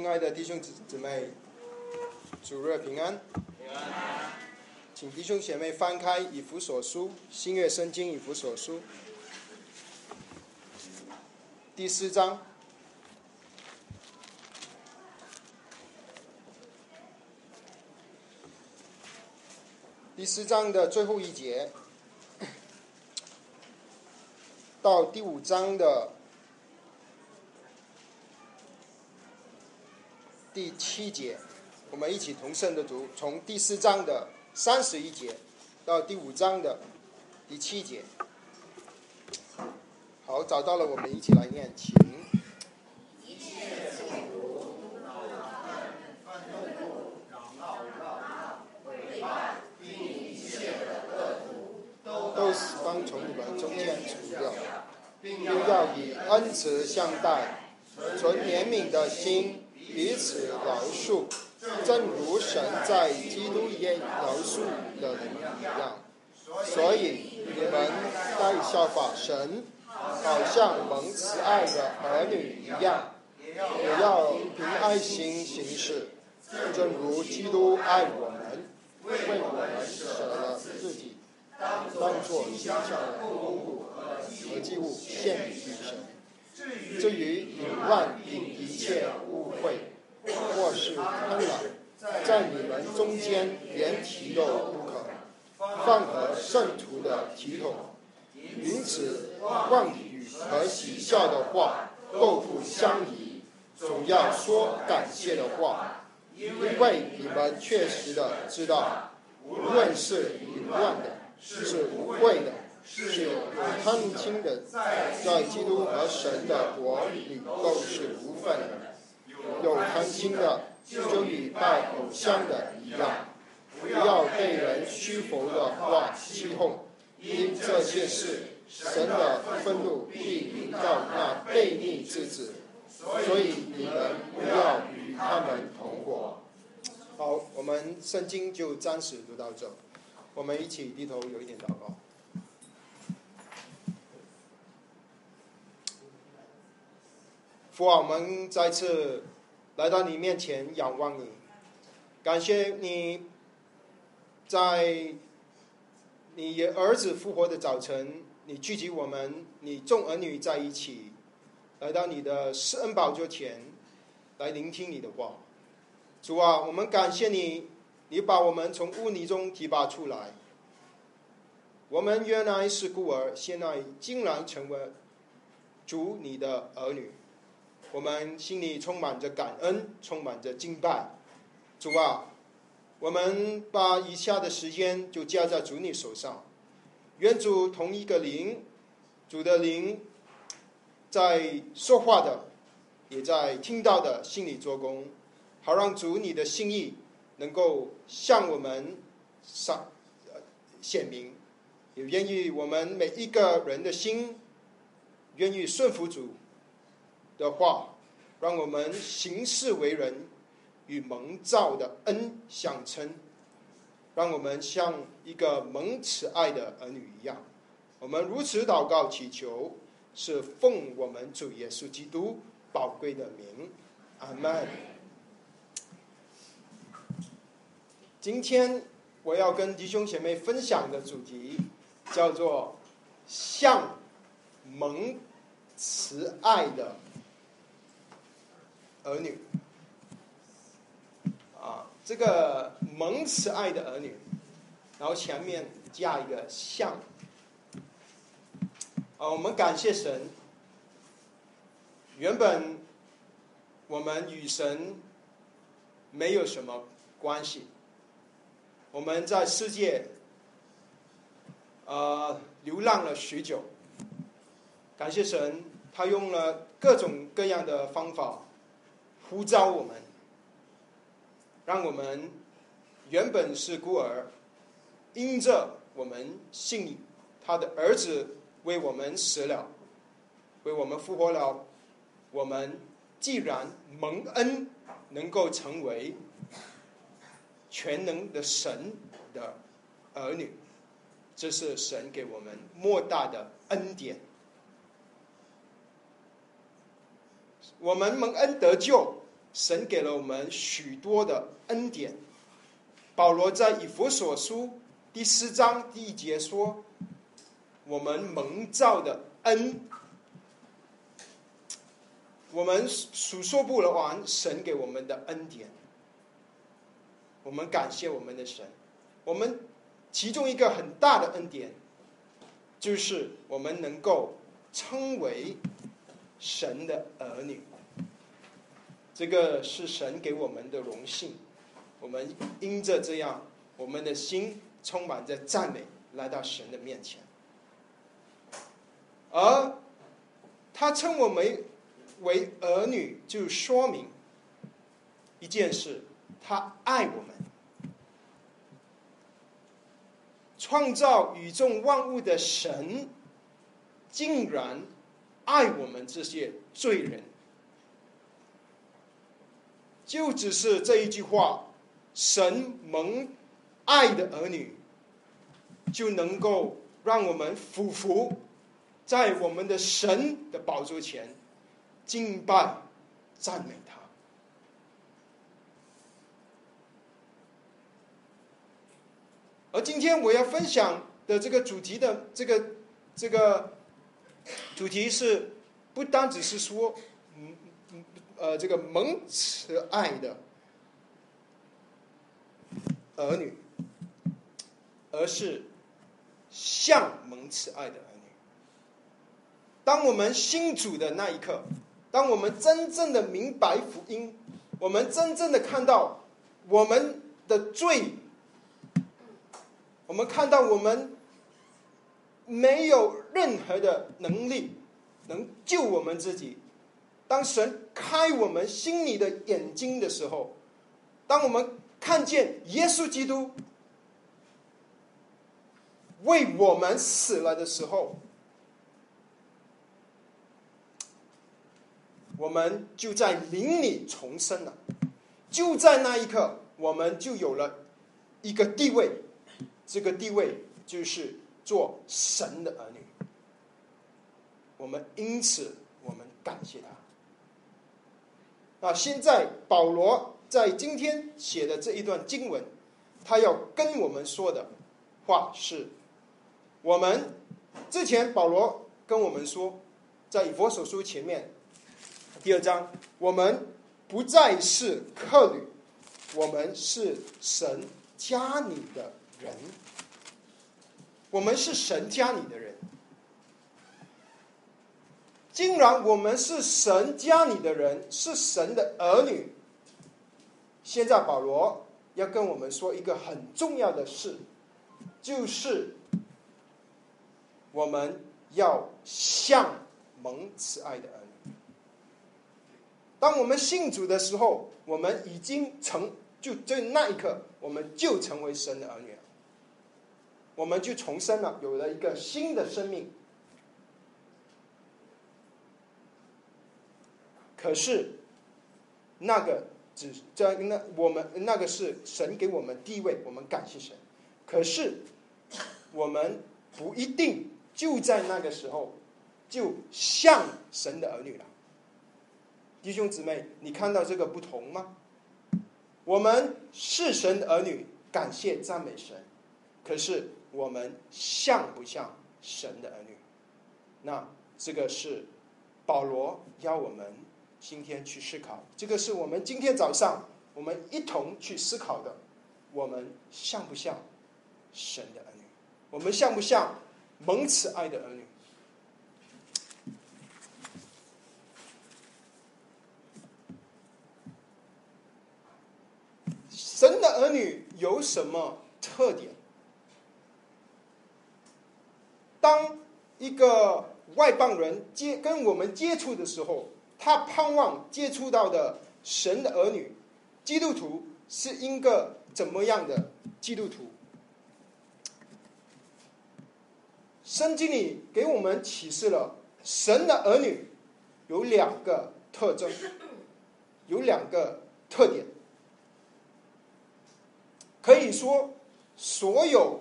亲爱的弟兄姊姊妹，主日平安。平安。请弟兄姐妹翻开以弗所书，新约圣经以弗所书第四章第四章的最后一节到第五章的。第七节，我们一起同声的读，从第四章的三十一节到第五章的第七节。好，找到了，我们一起来念，请。都是当从你们中间除掉，并要以恩慈相待，存怜悯的心。彼此饶恕，正如神在基督也饶恕的人一样。所以你们该效法神，好像蒙慈爱的儿女一样，也要凭爱心行事，正如基督爱我们，为我们舍了自己，当作馨香的供物和祭物献给神。至于淫乱并一切误会，或是贪婪，在你们中间连提都不可，放和圣徒的体统，因此妄语和喜笑的话都不相宜，总要说感谢的话，因为你们确实的知道，无论是淫乱的，是污秽的。是有贪心的，在基督和神的国里都是无份的。有贪心的，就与拜偶像的一样，不要被人虚浮的话欺哄，因这些事，神的愤怒必临到那悖逆之子。所以你们不要与他们同伙。好，我们圣经就暂时读到这，我们一起低头有一点祷告。父啊，我们再次来到你面前仰望你，感谢你在你儿子复活的早晨，你聚集我们，你众儿女在一起，来到你的施恩宝座前，来聆听你的话。主啊，我们感谢你，你把我们从污泥中提拔出来。我们原来是孤儿，现在竟然成为主你的儿女。我们心里充满着感恩，充满着敬拜。主啊，我们把以下的时间就交在主你手上。愿主同一个灵，主的灵，在说话的，也在听到的心里做工，好让主你的心意能够向我们上显明。也愿意我们每一个人的心，愿意顺服主。的话，让我们行事为人与蒙召的恩相称，让我们像一个蒙慈爱的儿女一样。我们如此祷告祈求，是奉我们主耶稣基督宝贵的名，阿门。今天我要跟弟兄姐妹分享的主题叫做“像蒙慈爱的”。儿女，啊，这个蒙慈爱的儿女，然后前面加一个像，啊，我们感谢神。原本我们与神没有什么关系，我们在世界，呃，流浪了许久。感谢神，他用了各种各样的方法。呼召我们，让我们原本是孤儿，因着我们信他的儿子为我们死了，为我们复活了。我们既然蒙恩，能够成为全能的神的儿女，这是神给我们莫大的恩典。我们蒙恩得救。神给了我们许多的恩典。保罗在以弗所书第四章第一节说：“我们蒙造的恩，我们数说不完神给我们的恩典。我们感谢我们的神。我们其中一个很大的恩典，就是我们能够称为神的儿女。这个是神给我们的荣幸。”我们因着这样，我们的心充满着赞美，来到神的面前。而他称我们为儿女，就说明一件事：他爱我们。创造宇宙万物的神，竟然爱我们这些罪人，就只是这一句话。神蒙爱的儿女，就能够让我们俯伏在我们的神的宝座前敬拜、赞美他。而今天我要分享的这个主题的这个这个主题是，不单只是说，呃，这个蒙慈爱的。儿女，而是像蒙慈爱的儿女。当我们信主的那一刻，当我们真正的明白福音，我们真正的看到我们的罪，我们看到我们没有任何的能力能救我们自己。当神开我们心里的眼睛的时候，当我们。看见耶稣基督为我们死了的时候，我们就在灵里重生了。就在那一刻，我们就有了一个地位，这个地位就是做神的儿女。我们因此，我们感谢他。啊，现在保罗。在今天写的这一段经文，他要跟我们说的话是：我们之前保罗跟我们说，在以佛所书前面第二章，我们不再是客旅，我们是神家里的人，我们是神家里的人。既然我们是神家里的人，是神的儿女。现在保罗要跟我们说一个很重要的事，就是我们要像蒙慈爱的儿女。当我们信主的时候，我们已经成就在那一刻，我们就成为神的儿女了，我们就重生了，有了一个新的生命。可是那个。只在那我们那个是神给我们地位，我们感谢神。可是我们不一定就在那个时候就像神的儿女了。弟兄姊妹，你看到这个不同吗？我们是神的儿女，感谢赞美神。可是我们像不像神的儿女？那这个是保罗要我们。今天去思考，这个是我们今天早上我们一同去思考的。我们像不像神的儿女？我们像不像蒙慈爱的儿女？神的儿女有什么特点？当一个外邦人接跟我们接触的时候。他盼望接触到的神的儿女，基督徒是一个怎么样的基督徒？圣经里给我们启示了神的儿女有两个特征，有两个特点，可以说所有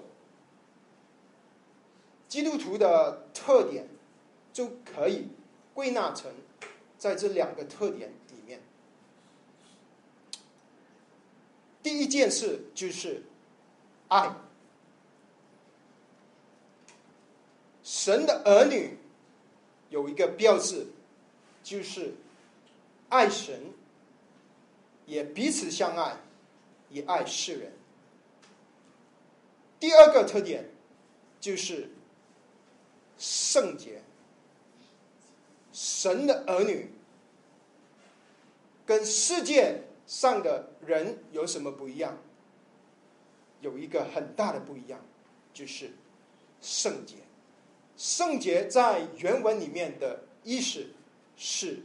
基督徒的特点就可以归纳成。在这两个特点里面，第一件事就是爱。神的儿女有一个标志，就是爱神，也彼此相爱，也爱世人。第二个特点就是圣洁。神的儿女跟世界上的人有什么不一样？有一个很大的不一样，就是圣洁。圣洁在原文里面的意思是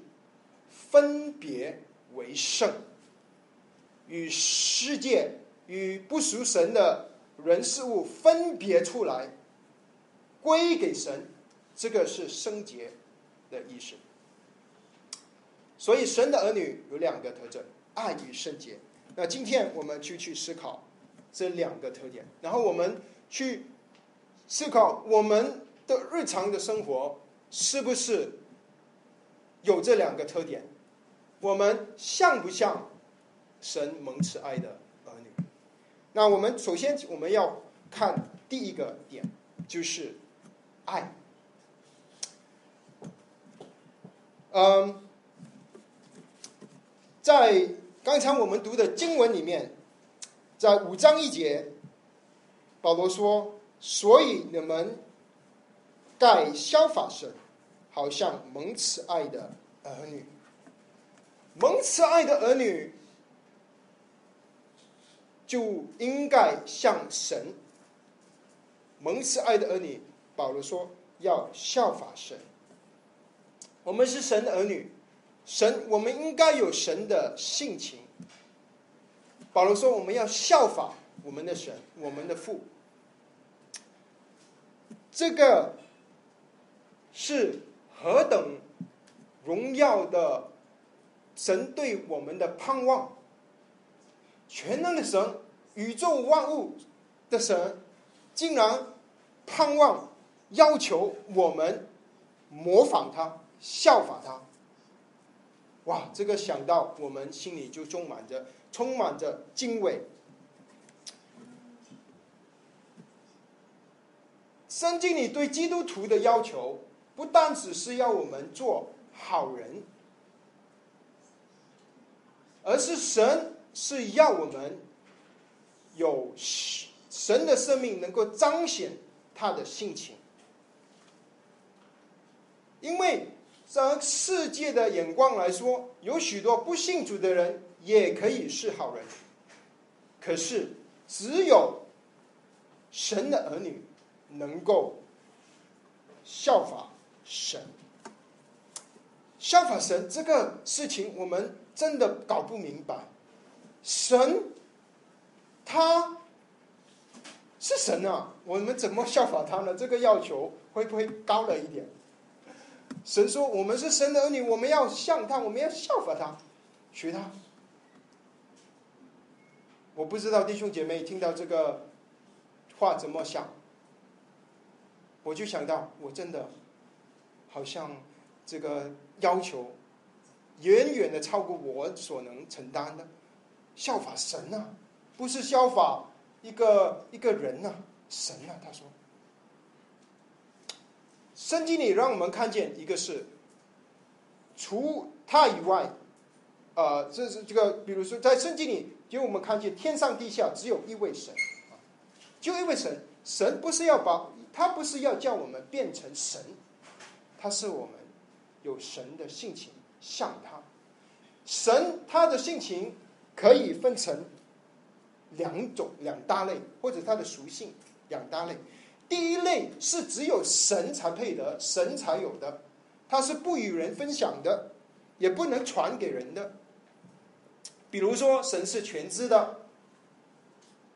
分别为圣，与世界与不属神的人事物分别出来，归给神，这个是圣洁的意思。所以，神的儿女有两个特征：爱与圣洁。那今天我们就去思考这两个特点，然后我们去思考我们。的日常的生活是不是有这两个特点？我们像不像神蒙慈爱的儿女？那我们首先我们要看第一个点，就是爱。嗯，在刚才我们读的经文里面，在五章一节，保罗说：“所以你们。”在消法神，好像蒙慈爱的儿女，蒙慈爱的儿女就应该像神。蒙慈爱的儿女，保罗说要效法神。我们是神的儿女，神我们应该有神的性情。保罗说我们要效法我们的神，我们的父。这个。是何等荣耀的神对我们的盼望！全能的神，宇宙万物的神，竟然盼望要求我们模仿他、效法他。哇，这个想到我们心里就充满着、充满着敬畏。圣经里对基督徒的要求。不单只是要我们做好人，而是神是要我们有神的生命，能够彰显他的性情。因为从世界的眼光来说，有许多不信主的人也可以是好人，可是只有神的儿女能够效法。神，效法神这个事情，我们真的搞不明白。神，他是神啊，我们怎么效法他呢？这个要求会不会高了一点？神说：“我们是神的儿女，我们要像他，我们要效法他，学他。”我不知道弟兄姐妹听到这个话怎么想，我就想到，我真的。好像这个要求远远的超过我所能承担的，效法神呐，不是效法一个一个人呐，神呐。他说，圣经里让我们看见一个是，除他以外，呃，这是这个，比如说在圣经里，就我们看见天上地下只有一位神，就一位神，神不是要把，他不是要叫我们变成神。他是我们有神的性情，像他。神他的性情可以分成两种两大类，或者他的属性两大类。第一类是只有神才配得，神才有的，他是不与人分享的，也不能传给人的。比如说，神是全知的，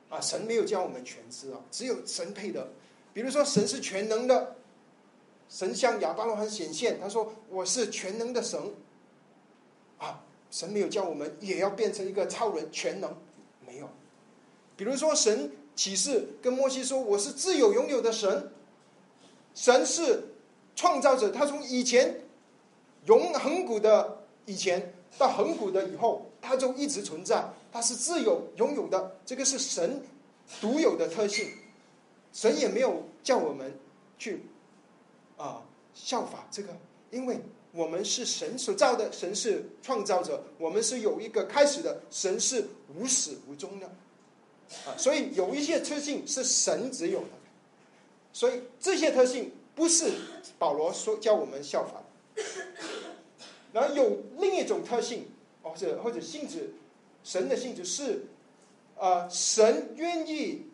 啊，神没有教我们全知啊，只有神配得。比如说，神是全能的。神向亚伯拉罕显现，他说：“我是全能的神。”啊，神没有叫我们也要变成一个超人全能，没有。比如说，神启示跟摩西说：“我是自有拥有的神。”神是创造者，他从以前永恒古的以前，到恒古的以后，他就一直存在，他是自由拥有的，这个是神独有的特性。神也没有叫我们去啊效法这个，因为我们是神所造的，神是创造者，我们是有一个开始的，神是无始无终的啊，所以有一些特性是神只有的，所以这些特性不是保罗说教我们效法。然后有另一种特性，或者或者性质，神的性质是，呃，神愿意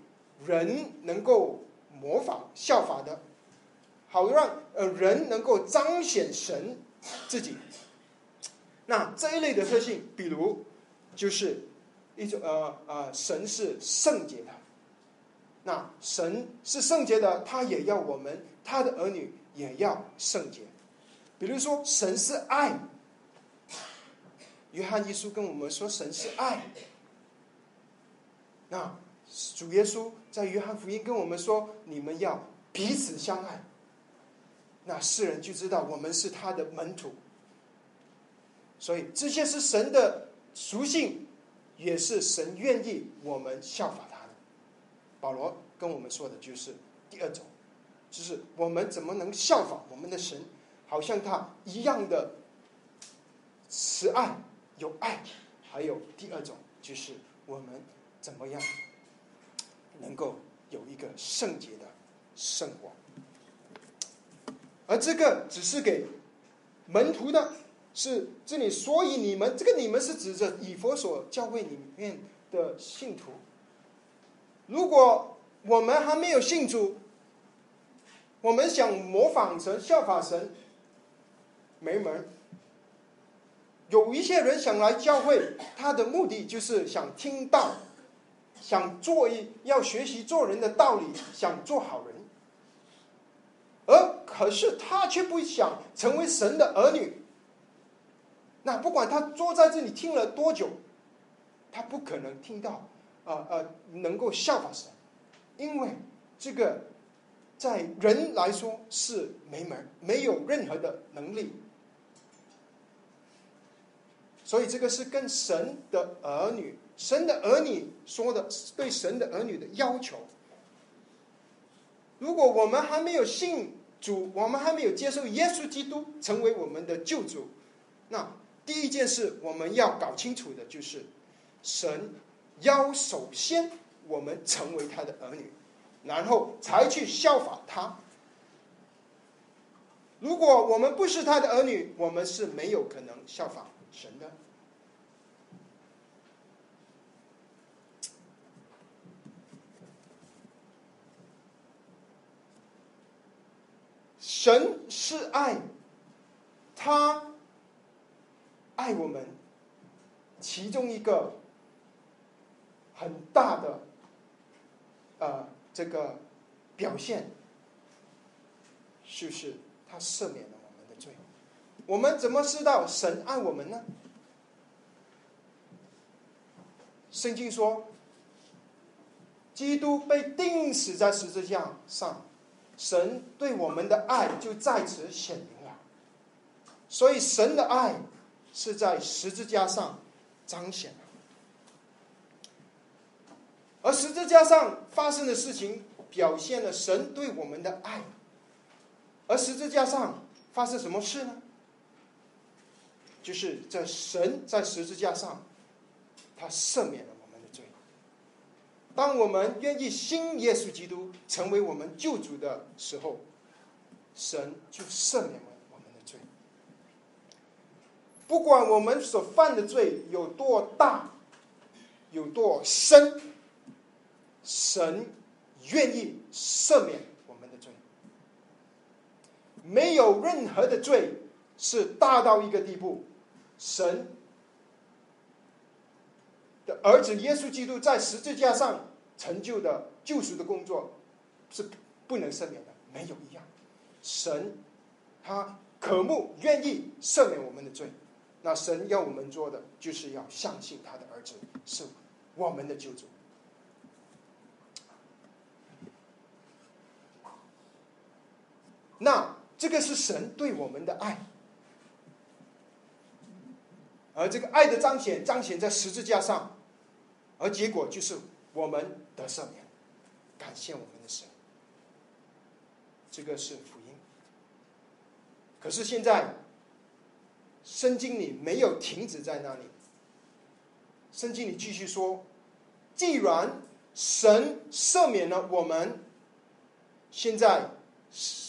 人能够模仿效法的，好让呃人能够彰显神自己。那这一类的特性，比如就是一种呃呃，神是圣洁的，那神是圣洁的，他也要我们他的儿女也要圣洁。比如说，神是爱。约翰一书跟我们说，神是爱。那主耶稣在约翰福音跟我们说，你们要彼此相爱。那世人就知道我们是他的门徒。所以这些是神的属性，也是神愿意我们效法他的。保罗跟我们说的就是第二种，就是我们怎么能效仿我们的神？好像他一样的慈爱，有爱，还有第二种就是我们怎么样能够有一个圣洁的生活，而这个只是给门徒的，是这里，所以你们这个你们是指着以佛所教会里面的信徒。如果我们还没有信主，我们想模仿神、效法神。没门有一些人想来教会，他的目的就是想听到，想做一要学习做人的道理，想做好人。而可是他却不想成为神的儿女。那不管他坐在这里听了多久，他不可能听到，呃呃，能够效法神，因为这个在人来说是没门没有任何的能力。所以这个是跟神的儿女、神的儿女说的，对神的儿女的要求。如果我们还没有信主，我们还没有接受耶稣基督成为我们的救主，那第一件事我们要搞清楚的就是，神要首先我们成为他的儿女，然后才去效法他。如果我们不是他的儿女，我们是没有可能效仿。神的，神是爱，他爱我们，其中一个很大的呃这个表现，就是他赦免了。我们的罪。我们怎么知道神爱我们呢？圣经说，基督被钉死在十字架上，神对我们的爱就在此显明了。所以，神的爱是在十字架上彰显。而十字架上发生的事情，表现了神对我们的爱。而十字架上发生什么事呢？就是在神在十字架上，他赦免了我们的罪。当我们愿意信耶稣基督成为我们救主的时候，神就赦免了我们。不管我们所犯的罪有多大，有多深，神愿意赦免我们的罪。没有任何的罪是大到一个地步。神的儿子耶稣基督在十字架上成就的救赎的工作是不能赦免的，没有一样。神他渴慕、愿意赦免我们的罪，那神要我们做的就是要相信他的儿子是我们的救主。那这个是神对我们的爱。而这个爱的彰显彰显在十字架上，而结果就是我们得赦免，感谢我们的神。这个是福音。可是现在，圣经里没有停止在那里。圣经里继续说，既然神赦免了我们，现在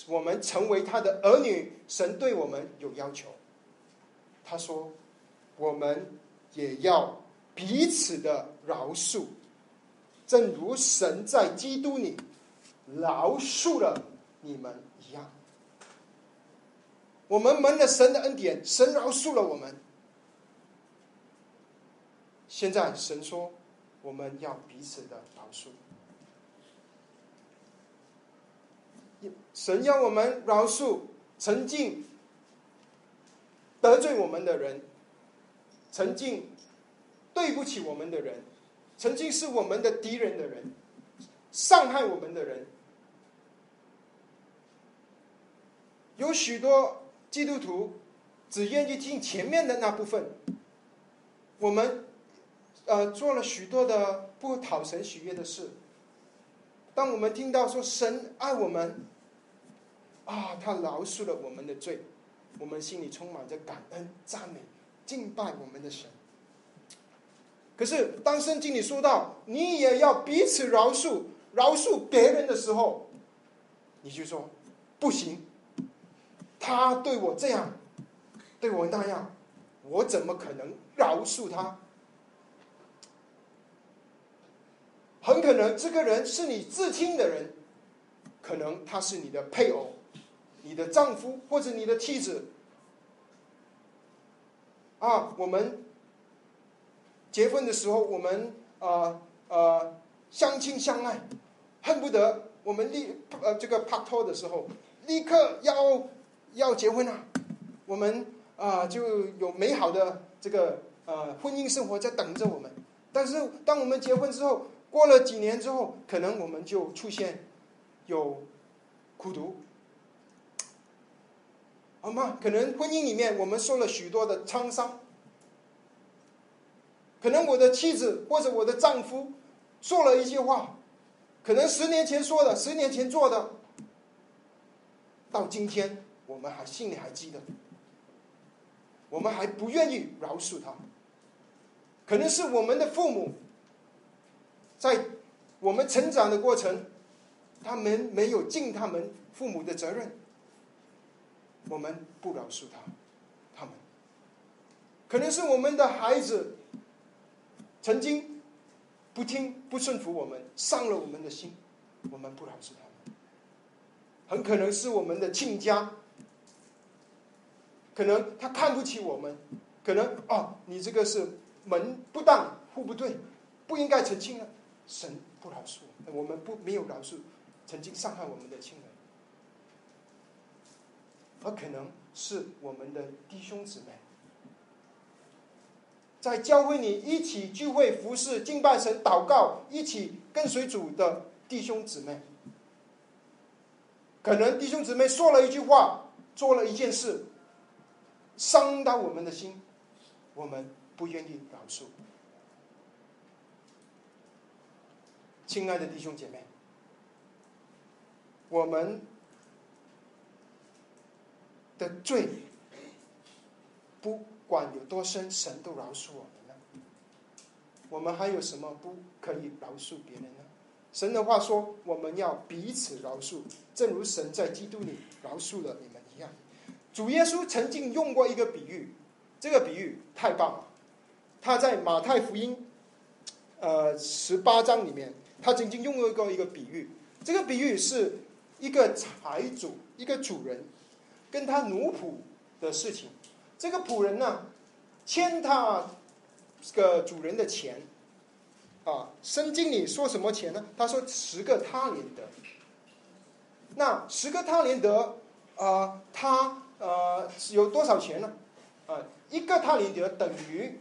我们成为他的儿女，神对我们有要求。他说，我们也要彼此的饶恕，正如神在基督里饶恕了你们。我们蒙了神的恩典，神饶恕了我们。现在神说，我们要彼此的饶恕。神要我们饶恕曾经得罪我们的人，曾经对不起我们的人，曾经是我们的敌人的人，伤害我们的人。有许多基督徒只愿意听前面的那部分，我们。呃，做了许多的不讨神喜悦的事。当我们听到说神爱我们，啊，他饶恕了我们的罪，我们心里充满着感恩、赞美、敬拜我们的神。可是，当圣经里说到你也要彼此饶恕、饶恕别人的时候，你就说不行，他对我这样，对我那样，我怎么可能饶恕他？很可能这个人是你至亲的人，可能他是你的配偶、你的丈夫或者你的妻子。啊，我们结婚的时候，我们呃呃相亲相爱，恨不得我们立呃这个拍拖的时候，立刻要要结婚啊，我们啊就有美好的这个呃婚姻生活在等着我们。但是当我们结婚之后，过了几年之后，可能我们就出现有苦读，好吗？可能婚姻里面我们受了许多的沧桑，可能我的妻子或者我的丈夫说了一些话，可能十年前说的，十年前做的，到今天我们还心里还记得，我们还不愿意饶恕他，可能是我们的父母。在我们成长的过程，他们没有尽他们父母的责任，我们不饶恕他，他们可能是我们的孩子曾经不听不顺服我们，伤了我们的心，我们不饶恕他们。很可能是我们的亲家，可能他看不起我们，可能哦，你这个是门不当户不对，不应该澄清啊。神不饶恕，我们不没有饶恕曾经伤害我们的亲人，而可能是我们的弟兄姊妹，在教会里一起聚会、服侍、敬拜神、祷告，一起跟随主的弟兄姊妹，可能弟兄姊妹说了一句话，做了一件事，伤到我们的心，我们不愿意饶恕。亲爱的弟兄姐妹，我们的罪，不管有多深，神都饶恕我们了。我们还有什么不可以饶恕别人呢？神的话说，我们要彼此饶恕，正如神在基督里饶恕了你。主耶稣曾经用过一个比喻，这个比喻太棒了。他在马太福音，呃，十八章里面。他曾经用过一个比喻，这个比喻是一个财主，一个主人，跟他奴仆的事情。这个仆人呢，欠他这个主人的钱，啊，圣经里说什么钱呢？他说十个他连德。那十个他连德，啊，他呃有多少钱呢？啊，一个他连德等于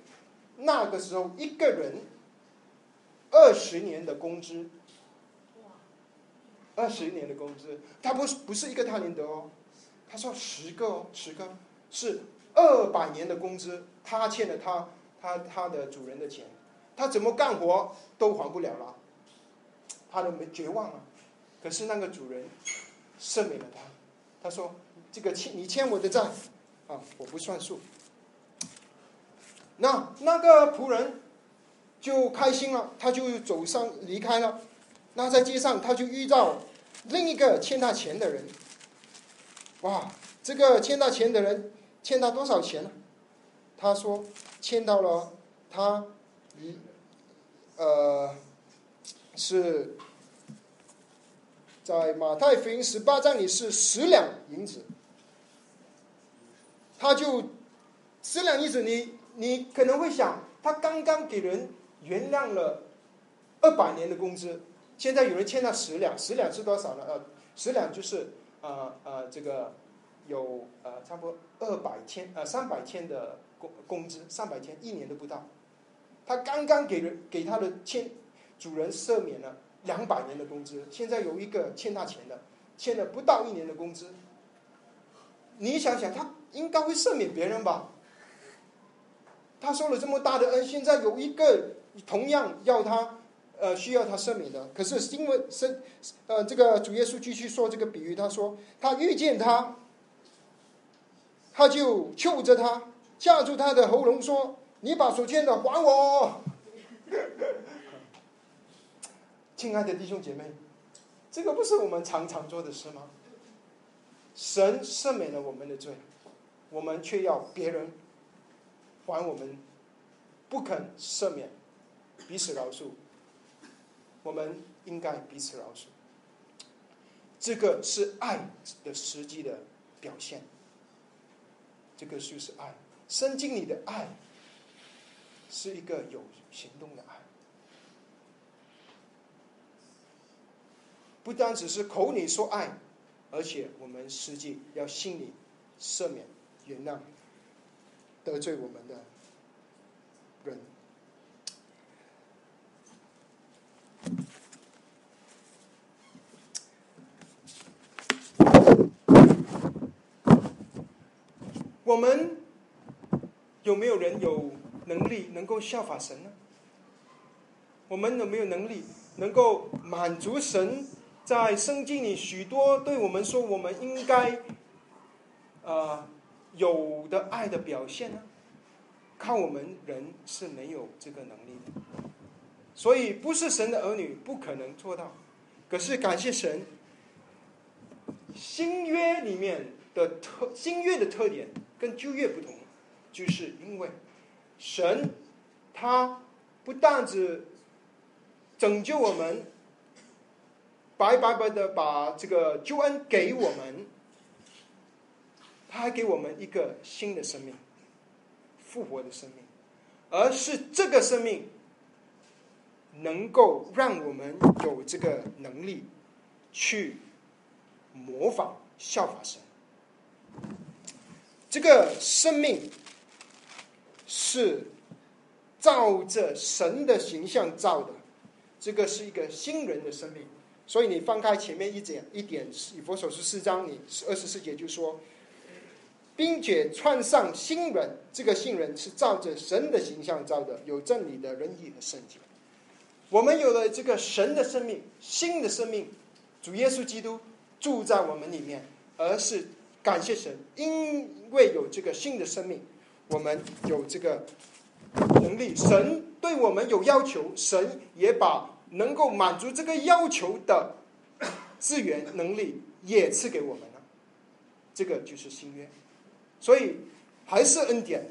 那个时候一个人。二十年的工资，二十年的工资，他不是不是一个他连德哦，他说十个哦，十个是二百年的工资，他欠了他他他的主人的钱，他怎么干活都还不了了，他都没绝望了。可是那个主人赦免了他，他说：“这个欠你欠我的债啊，我不算数。”那那个仆人就开心了，他就走上离开了。那在街上，他就遇到另一个欠他钱的人。哇，这个欠他钱的人欠他多少钱呢？他说欠到了他一呃是在马太福音十八章里是十两银子。他就十两银子，你你可能会想，他刚刚给人原谅了二百年的工资。现在有人欠他十两，十两是多少呢？呃，十两就是呃呃这个有呃差不多二百天呃三百天的工工资，三百天一年都不到。他刚刚给人给他的欠主人赦免了两百年的工资，现在有一个欠他钱的，欠了不到一年的工资。你想想，他应该会赦免别人吧？他受了这么大的恩，现在有一个同样要他。呃，需要他赦免的，可是因为是，呃，这个主耶稣继续说这个比喻，他说他遇见他，他就揪着他，架住他的喉咙说：“你把所欠的还我。”亲爱的弟兄姐妹，这个不是我们常常做的事吗？神赦免了我们的罪，我们却要别人还我们，不肯赦免，彼此饶恕。我们应该彼此饶恕，这个是爱的实际的表现。这个就是爱，圣经里的爱是一个有行动的爱，不单只是口里说爱，而且我们实际要心里赦免、原谅得罪我们的人。我们有没有人有能力能够效法神呢？我们有没有能力能够满足神在圣经里许多对我们说我们应该呃有的爱的表现呢？靠我们人是没有这个能力的，所以不是神的儿女不可能做到。可是感谢神，新约里面的特新约的特点。跟旧约不同，就是因为神他不但只拯救我们，白白白的把这个救恩给我们，他还给我们一个新的生命，复活的生命，而是这个生命能够让我们有这个能力去模仿效法神。这个生命是照着神的形象造的，这个是一个新人的生命。所以你翻开前面一点一点，以佛所十四章，你二十四节就说，并且穿上新人，这个新人是照着神的形象造的，有真理的仁义和圣洁。我们有了这个神的生命，新的生命，主耶稣基督住在我们里面，而是。感谢神，因为有这个新的生命，我们有这个能力。神对我们有要求，神也把能够满足这个要求的资源能力也赐给我们了。这个就是新约，所以还是恩典，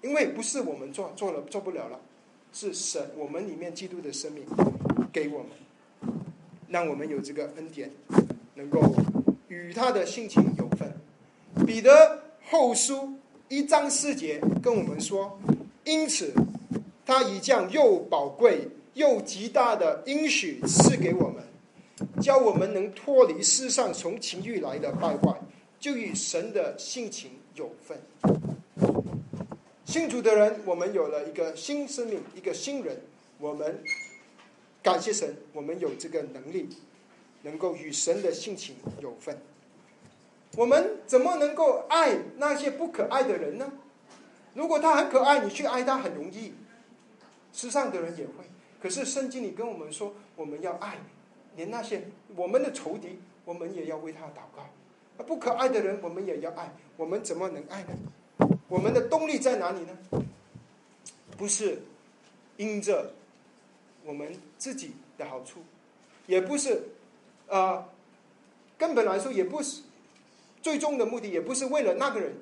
因为不是我们做做了做不了了，是神我们里面基督的生命给我们，让我们有这个恩典，能够。与他的性情有份。彼得后书一章四节跟我们说：“因此，他已将又宝贵又极大的应许赐给我们，教我们能脱离世上从情欲来的败坏，就与神的性情有份。”信主的人，我们有了一个新生命，一个新人。我们感谢神，我们有这个能力。能够与神的性情有份，我们怎么能够爱那些不可爱的人呢？如果他很可爱，你去爱他很容易，世上的人也会。可是圣经里跟我们说，我们要爱，连那些我们的仇敌，我们也要为他祷告。不可爱的人，我们也要爱。我们怎么能爱呢？我们的动力在哪里呢？不是因着我们自己的好处，也不是啊，根本来说也不是最终的目的，也不是为了那个人，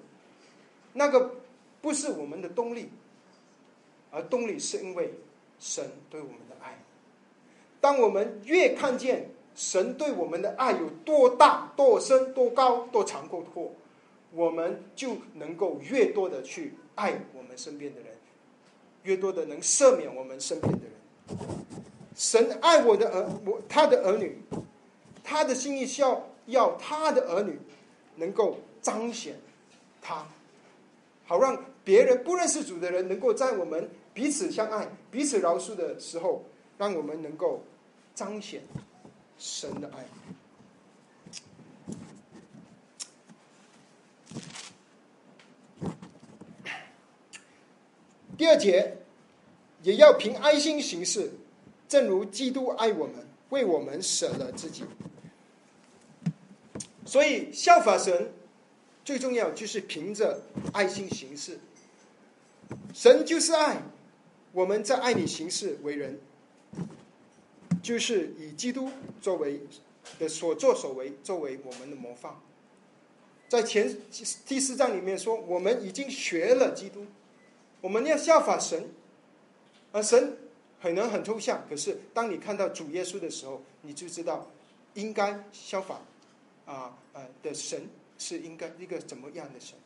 那个不是我们的动力，而动力是因为神对我们的爱。当我们越看见。神对我们的爱有多大、多深、多高、多长、多阔，我们就能够越多的去爱我们身边的人，越多的能赦免我们身边的人。神爱我的儿，我他的儿女，他的心意是要要他的儿女能够彰显他，好让别人不认识主的人能够在我们彼此相爱、彼此饶恕的时候，让我们能够彰显。神的爱。第二节，也要凭爱心行事，正如基督爱我们，为我们舍了自己。所以效法神，最重要就是凭着爱心行事。神就是爱，我们在爱里行事为人。就是以基督作为的所作所为作为我们的模范，在前第四章里面说，我们已经学了基督，我们要效法神，而神可能很抽象，可是当你看到主耶稣的时候，你就知道应该效法啊呃的神是应该一个怎么样的神。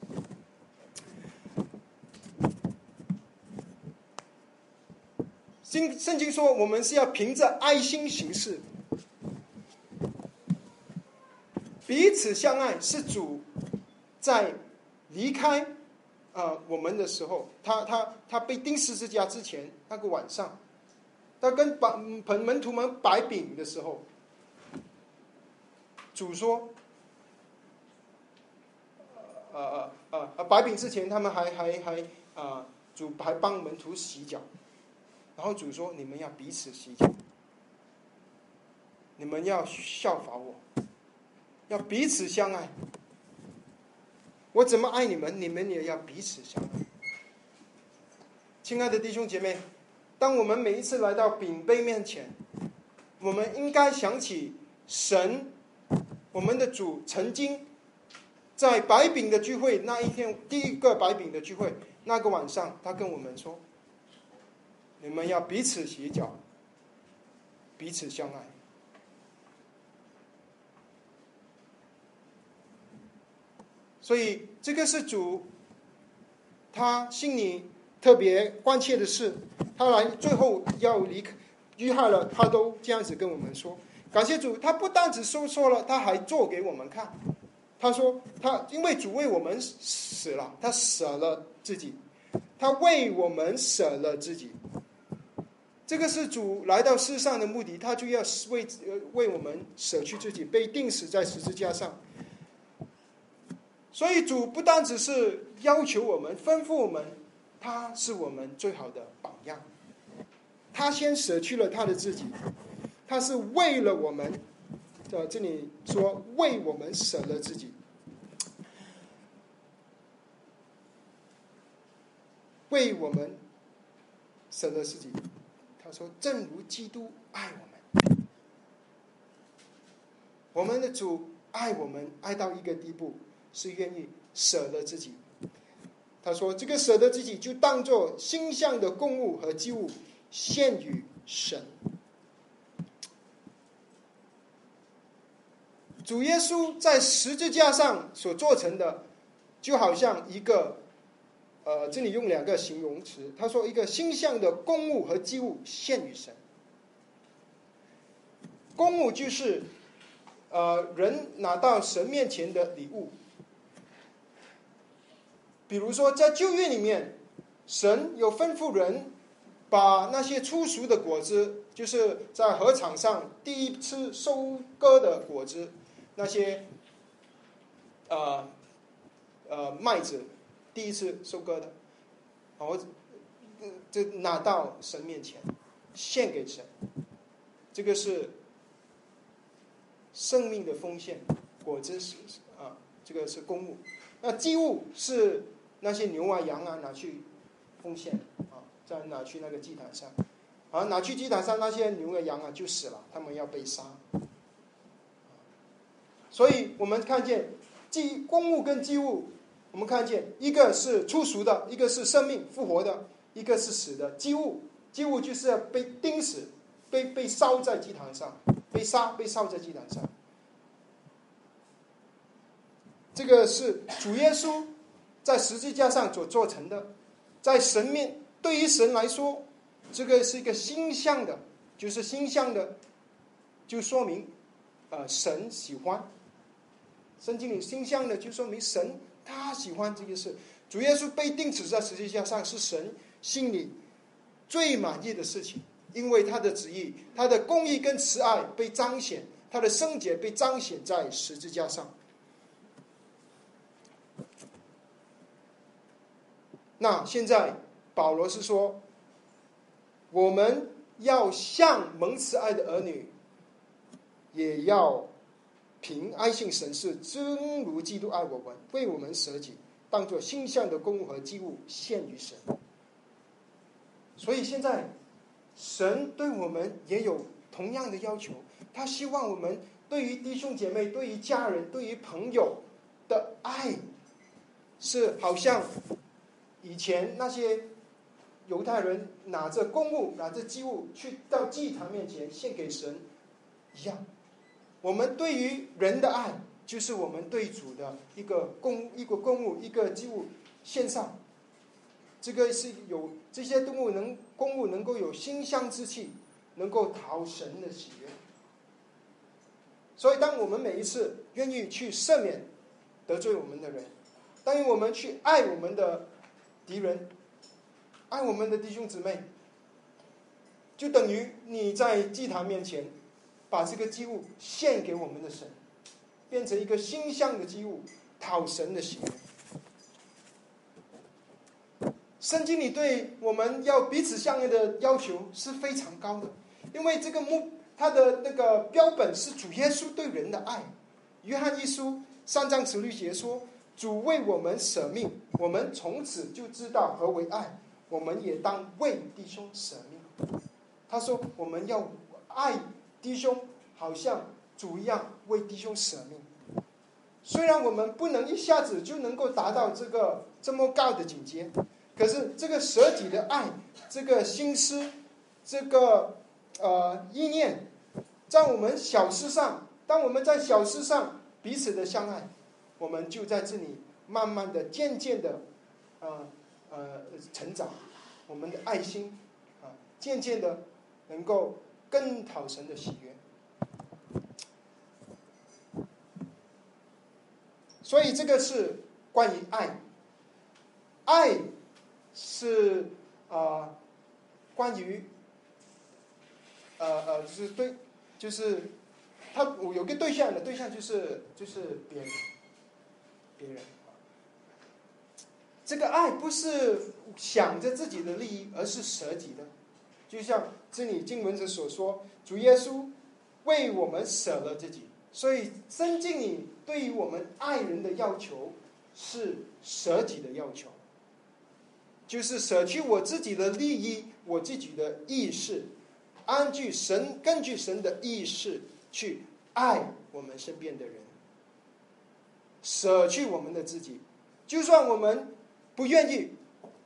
经圣经说，我们是要凭着爱心行事，彼此相爱。是主在离开啊我们的时候，他他他被钉十字架之前那个晚上，他跟把门门徒们摆饼的时候，主说，呃呃呃呃摆饼之前，他们还还还啊主还帮门徒洗脚。然后主说：“你们要彼此洗脚，你们要效法我，要彼此相爱。我怎么爱你们，你们也要彼此相爱。”亲爱的弟兄姐妹，当我们每一次来到饼杯面前，我们应该想起神，我们的主曾经在白饼的聚会那一天，第一个白饼的聚会那个晚上，他跟我们说。你们要彼此洗脚，彼此相爱。所以这个是主，他心里特别关切的事。他来最后要离开，遇害了，他都这样子跟我们说：感谢主，他不单只说错了，他还做给我们看。他说：他因为主为我们死了，他舍了自己，他为我们舍了自己。这个是主来到世上的目的，他就要为为我们舍去自己，被钉死在十字架上。所以主不单只是要求我们、吩咐我们，他是我们最好的榜样。他先舍去了他的自己，他是为了我们，在这里说为我们舍了自己，为我们舍了自己。说：“正如基督爱我们，我们的主爱我们，爱到一个地步，是愿意舍了自己。他说：‘这个舍得自己，就当做心向的供物和祭物，献于神。’主耶稣在十字架上所做成的，就好像一个。”呃，这里用两个形容词，他说一个星象的公物和祭物献于神。公物就是，呃，人拿到神面前的礼物。比如说在旧约里面，神有吩咐人把那些粗俗的果子，就是在禾场上第一次收割的果子，那些呃呃麦子第一次收割的，我就拿到神面前献给神，这个是生命的奉献，果子是啊，这个是公物。那祭物是那些牛啊羊啊拿去奉献啊，再拿去那个祭坛上，啊拿去祭坛上那些牛啊羊啊就死了，他们要被杀。所以我们看见祭公物跟祭物，我们看见一个是出俗的，一个是生命复活的，一个是死的。祭物祭物就是要被钉死，被被烧在祭坛上，被杀被烧在祭坛上。这个是主耶稣在十字架上所做成的，在神面对于神来说，这个是一个星象的，就是星象的，就说明，呃，神喜欢。圣经里星象的，就说明神他喜欢这件事。主耶稣被钉死在十字架上，是神心里最满意的事情，因为他的旨意、他的公义跟慈爱被彰显，他的圣洁被彰显在十字架上。那现在保罗是说，我们要像蒙慈爱的儿女，也要凭爱信神是真如基督爱我们，为我们舍己，当做心象的公物和祭物献于神。所以现在神对我们也有同样的要求，他希望我们对于弟兄姐妹、对于家人、对于朋友的爱，是好像。以前那些犹太人拿着公物、拿着祭物去到祭坛面前献给神一样，我们对于人的爱，就是我们对主的一个公、一个公物、一个祭物献上。这个是有这些动物能公物能够有馨香之气，能够讨神的喜悦。所以，当我们每一次愿意去赦免得罪我们的人，当我们去爱我们的。敌人爱我们的弟兄姊妹，就等于你在祭坛面前把这个祭物献给我们的神，变成一个馨香的祭物，讨神的喜悦。圣经里对我们要彼此相爱的要求是非常高的，因为这个目它的那个标本是主耶稣对人的爱。约翰一书三章十六节说。主为我们舍命，我们从此就知道何为爱。我们也当为弟兄舍命。他说：“我们要爱弟兄，好像主一样为弟兄舍命。”虽然我们不能一下子就能够达到这个这么高的境界，可是这个舍己的爱，这个心思，这个呃意念，在我们小事上，当我们在小事上彼此的相爱。我们就在这里慢慢的、渐渐的，呃呃成长，我们的爱心啊，渐渐的能够更讨神的喜悦。所以这个是关于爱，爱是啊关于呃呃就是对，就是他有个对象的对象就是就是别人。别人，这个爱不是想着自己的利益，而是舍己的。就像这里经文所说，主耶稣为我们舍了自己，所以圣经里对于我们爱人的要求是舍己的要求，就是舍去我自己的利益，我自己的意识，根据神根据神的意识去爱我们身边的人。舍去我们的自己，就算我们不愿意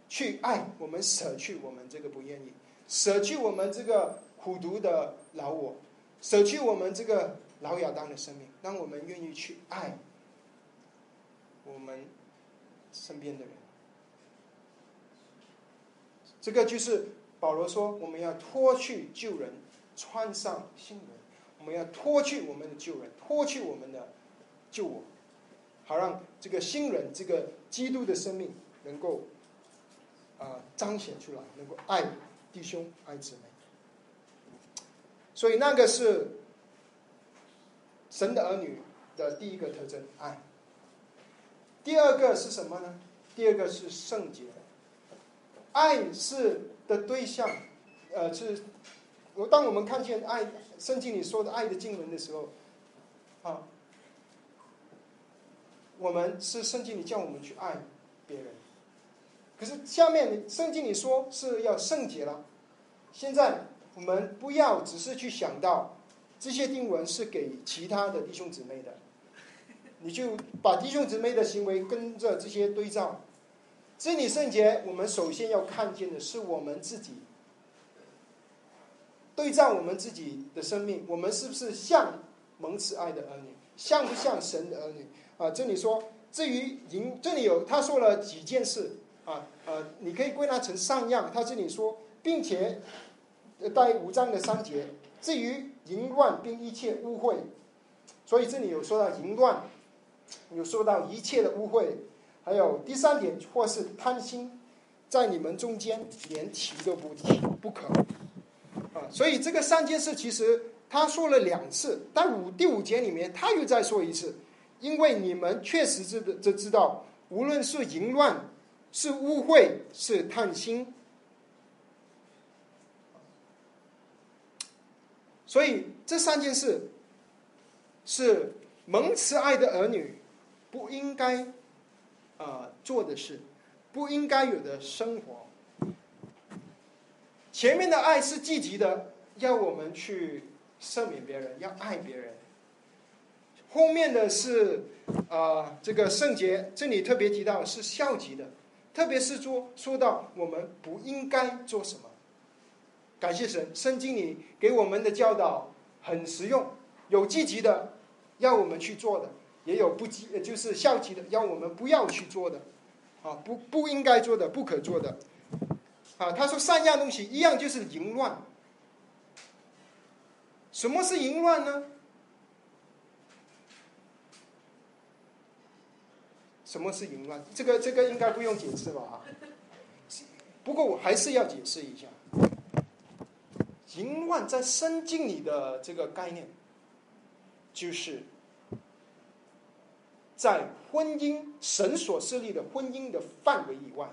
去爱，我们舍去我们这个不愿意，舍去我们这个苦读的老我，舍去我们这个老亚当的生命，让我们愿意去爱我们身边的人，这个就是保罗说，我们要脱去旧人，穿上新人，我们要脱去我们的旧人，脱去我们的旧我。好让这个新人，这个基督的生命能够啊彰显出来，能够爱弟兄爱姊妹。所以那个是神的儿女的第一个特征，爱。第二个是什么呢？第二个是圣洁。爱是的对象，呃，是我当我们看见爱圣经里说的爱的经文的时候，啊，我们是圣经里叫我们去爱别人。可是下面圣经里说是要圣洁了。现在我们不要只是去想到这些经文是给其他的弟兄姊妹的，你就把弟兄姊妹的行为跟着这些对照。这里圣洁，我们首先要看见的是我们自己，对照我们自己的生命，我们是不是像蒙慈爱的儿女，像不像神的儿女？啊，这里说，至于淫，这里有他说了几件事啊，呃，你可以归纳成三样。他这里说，并且带五章的三节，至于淫乱并一切污秽，所以这里有说到淫乱，有说到一切的污秽。还有第三点，或是贪心，在你们中间连提都不提不可，啊，所以这个三件事其实他说了两次，但五第五节里面他又再说一次，因为你们确实知知知道，无论是淫乱，是污秽，是贪心，所以这三件事是蒙慈爱的儿女不应该。呃，做的事不应该有的生活。前面的爱是积极的，要我们去赦免别人，要爱别人。后面的是啊，这个圣洁，这里特别提到是消极的，特别是说说到我们不应该做什么。感谢神，圣经里给我们的教导很实用，有积极的要我们去做的。也有不积，就是消极的，要我们不要去做的，啊，不不应该做的，不可做的，啊，他说三样东西，一样就是淫乱。什么是淫乱呢？什么是淫乱？这个这个应该不用解释吧？不过我还是要解释一下，淫乱在圣经里的这个概念，就是。在婚姻神所设立的婚姻的范围以外，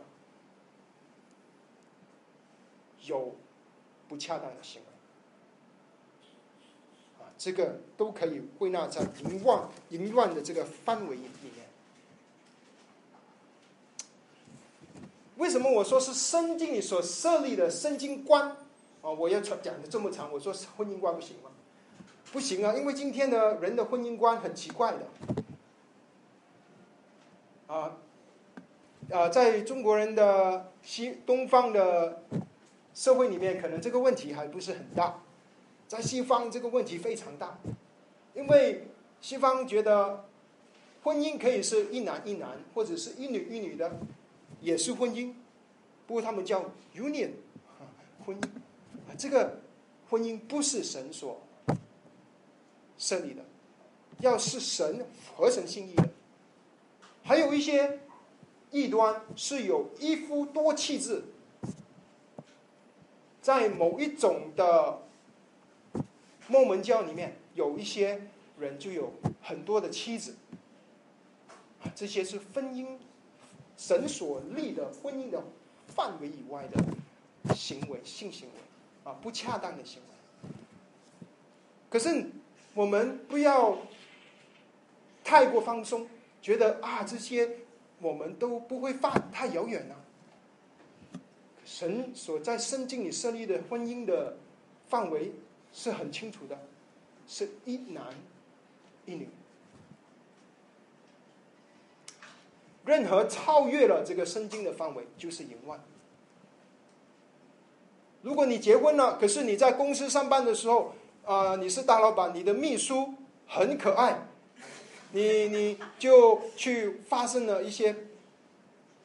有不恰当的行为，这个都可以归纳在淫乱淫乱的这个范围里面。为什么我说是圣经里所设立的圣经观啊？我要讲的这么长，我说婚姻观不行吗？不行啊，因为今天的人的婚姻观很奇怪的。啊，啊，在中国人的西东方的社会里面，可能这个问题还不是很大，在西方这个问题非常大，因为西方觉得婚姻可以是一男一男，或者是一女一女的，也是婚姻，不过他们叫 union，婚姻，这个婚姻不是神所设立的，要是神合神心意的。还有一些异端是有一夫多妻制，在某一种的摩门教里面，有一些人就有很多的妻子，这些是婚姻神所立的婚姻的范围以外的行为，性行为啊，不恰当的行为。可是我们不要太过放松。觉得啊，这些我们都不会犯，太遥远了。神所在圣经里设立的婚姻的范围是很清楚的，是一男一女。任何超越了这个圣经的范围，就是淫乱。如果你结婚了，可是你在公司上班的时候，啊，你是大老板，你的秘书很可爱。你你就去发生了一些，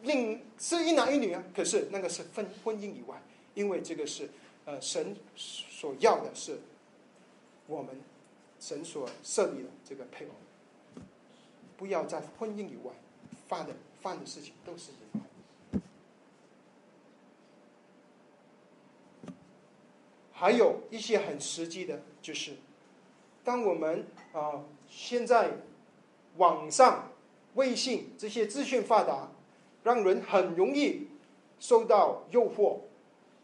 另是一男一女啊，可是那个是婚婚姻以外，因为这个是呃神所要的是我们神所设立的这个配偶，不要在婚姻以外犯的犯的事情都是淫乱。还有一些很实际的，就是当我们啊现在。网上微信这些资讯发达，让人很容易受到诱惑，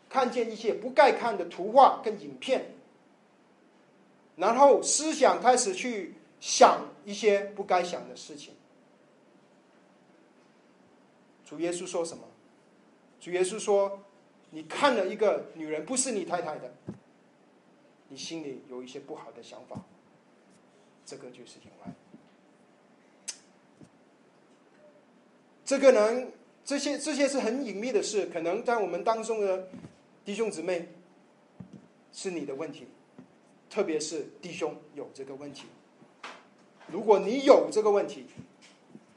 看见一些不该看的图画跟影片，然后思想开始去想一些不该想的事情。主耶稣说什么？主耶稣说：“你看了一个女人，不是你太太的，你心里有一些不好的想法，这个就是另外。这个呢，这些这些是很隐秘的事，可能在我们当中的弟兄姊妹是你的问题，特别是弟兄有这个问题。如果你有这个问题，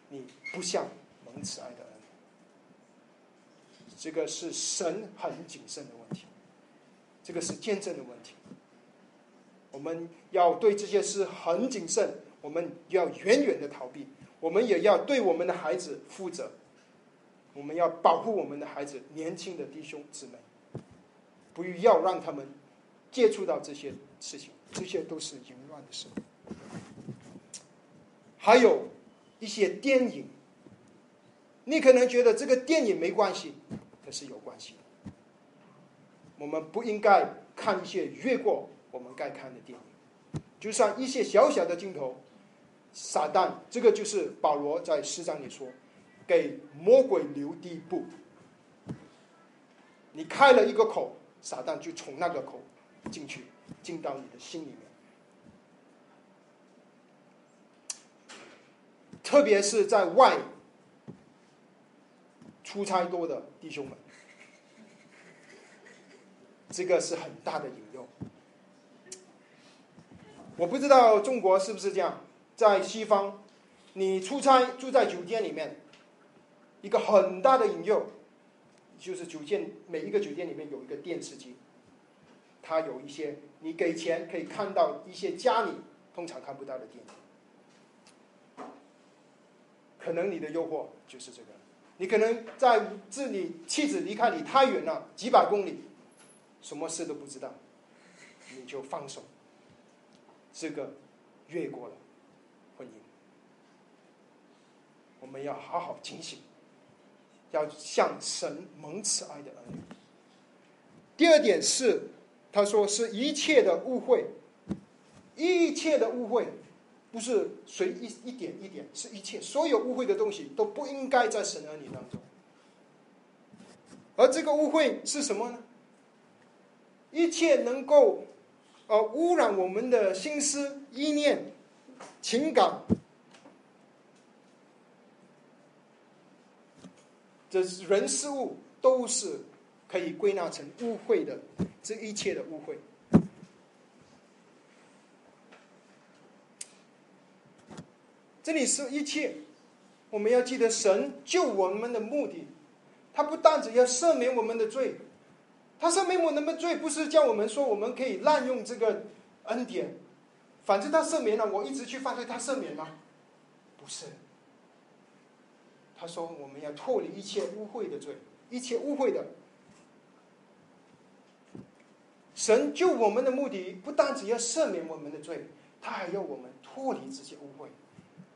你不像蒙慈爱的。”这个是神很谨慎的问题，这个是见证的问题。我们要对这些事很谨慎，我们要远远的逃避。我们也要对我们的孩子负责，我们要保护我们的孩子，年轻的弟兄姊妹，不要让他们接触到这些事情，这些都是淫乱的事。还有一些电影，你可能觉得这个电影没关系。是有关系的。我们不应该看一些越过我们该看的电影，就像一些小小的镜头，撒旦，这个就是保罗在诗章里说，给魔鬼留地步。你开了一个口，撒旦就从那个口进去，进到你的心里面。特别是在外出差多的弟兄们。这个是很大的引诱。我不知道中国是不是这样，在西方，你出差住在酒店里面，一个很大的引诱，就是酒店每一个酒店里面有一个电视机，它有一些你给钱可以看到一些家里通常看不到的电影。可能你的诱惑就是这个，你可能在自你妻子离开你太远了，几百公里。什么事都不知道，你就放手，这个越过了婚姻。我们要好好警醒，要向神蒙慈爱的儿女。第二点是，他说是一切的误会，一切的误会，不是随一一点一点，是一切所有误会的东西都不应该在神儿女当中。而这个误会是什么呢？一切能够，呃，污染我们的心思、意念、情感，这是人事物都是可以归纳成污秽的。这一切的污秽，这里是一切。我们要记得，神救我们的目的，他不但只要赦免我们的罪。他赦免我们的罪，不是叫我们说我们可以滥用这个恩典，反正他赦免了，我一直去犯罪，他赦免吗？不是。他说我们要脱离一切污秽的罪，一切污秽的。神救我们的目的，不单只要赦免我们的罪，他还要我们脱离这些污秽，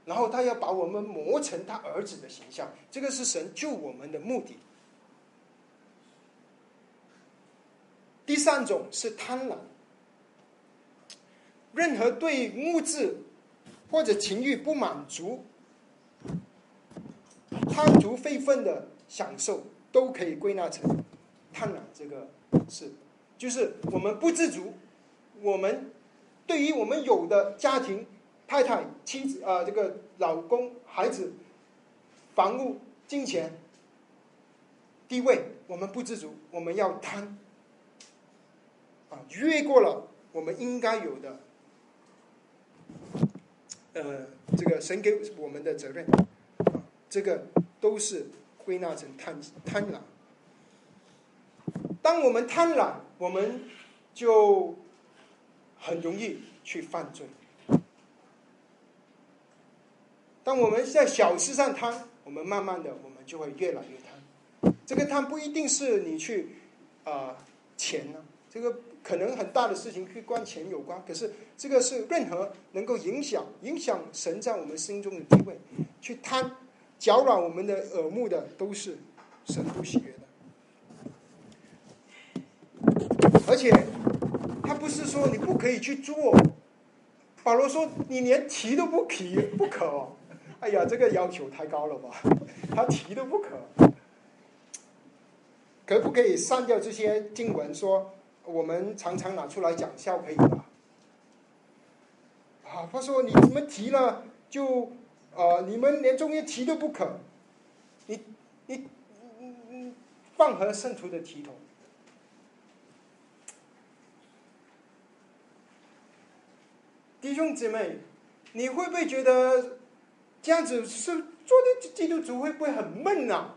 然后他要把我们磨成他儿子的形象，这个是神救我们的目的。第三种是贪婪，任何对物质或者情欲不满足、贪图非分的享受，都可以归纳成贪婪。这个是，就是我们不知足，我们对于我们有的家庭、太太、妻子啊，这个老公、孩子、房屋、金钱、地位，我们不知足，我们要贪。啊越过了我们应该有的，呃，这个神给我们的责任，这个都是归纳成贪贪婪。当我们贪婪，我们就很容易去犯罪。当我们在小事上贪，我们慢慢的，我们就会越来越贪。这个贪不一定是你去啊钱呢，这个。可能很大的事情，跟关钱有关。可是这个是任何能够影响影响神在我们心中的地位，去贪搅扰我们的耳目的，都是神不喜悦的。而且他不是说你不可以去做，保罗说你连提都不提不可。哎呀，这个要求太高了吧？他提都不可。可不可以删掉这些经文？说我们常常拿出来讲笑，可以吧？啊，他说你怎么提了就呃，你们连中间提都不可，你你你放和圣徒的体统。弟兄姊妹，你会不会觉得这样子是做的基督徒会不会很闷呐？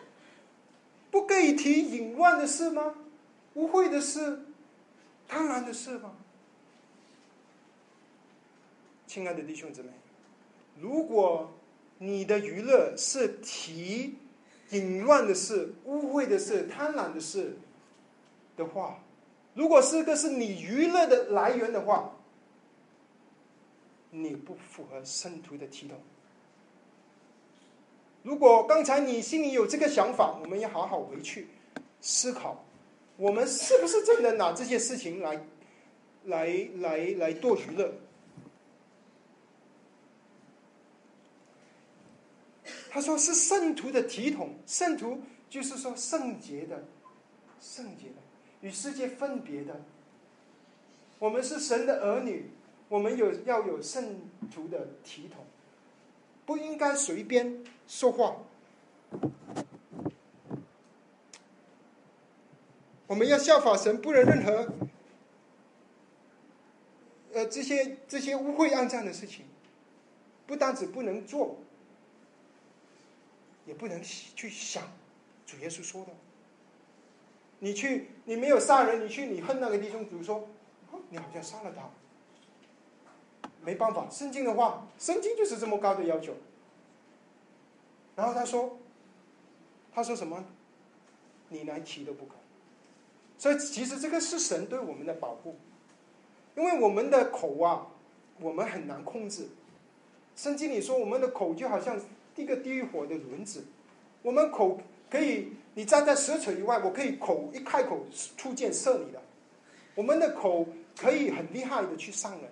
不可以提淫乱的事吗？污秽的事、贪婪的事吗？亲爱的弟兄姊妹，如果你的娱乐是提淫乱的事、污秽的事、贪婪的事的话，如果是个是你娱乐的来源的话，你不符合圣徒的体统。如果刚才你心里有这个想法，我们要好好回去思考，我们是不是真的拿这些事情来，来来来做娱乐？他说是圣徒的体统，圣徒就是说圣洁的，圣洁的，与世界分别的。我们是神的儿女，我们有要有圣徒的体统。不应该随便说话。我们要效法神，不能任何，呃，这些这些污秽肮脏的事情，不单止不能做，也不能去想。主耶稣说的，你去，你没有杀人，你去，你恨那个弟兄，主说，你好像杀了他。没办法，圣经的话，圣经就是这么高的要求。然后他说：“他说什么？你连提都不可。所以其实这个是神对我们的保护，因为我们的口啊，我们很难控制。圣经里说，我们的口就好像一个地狱火的轮子，我们口可以，你站在十尺以外，我可以口一开口出箭射你的。我们的口可以很厉害的去伤人。”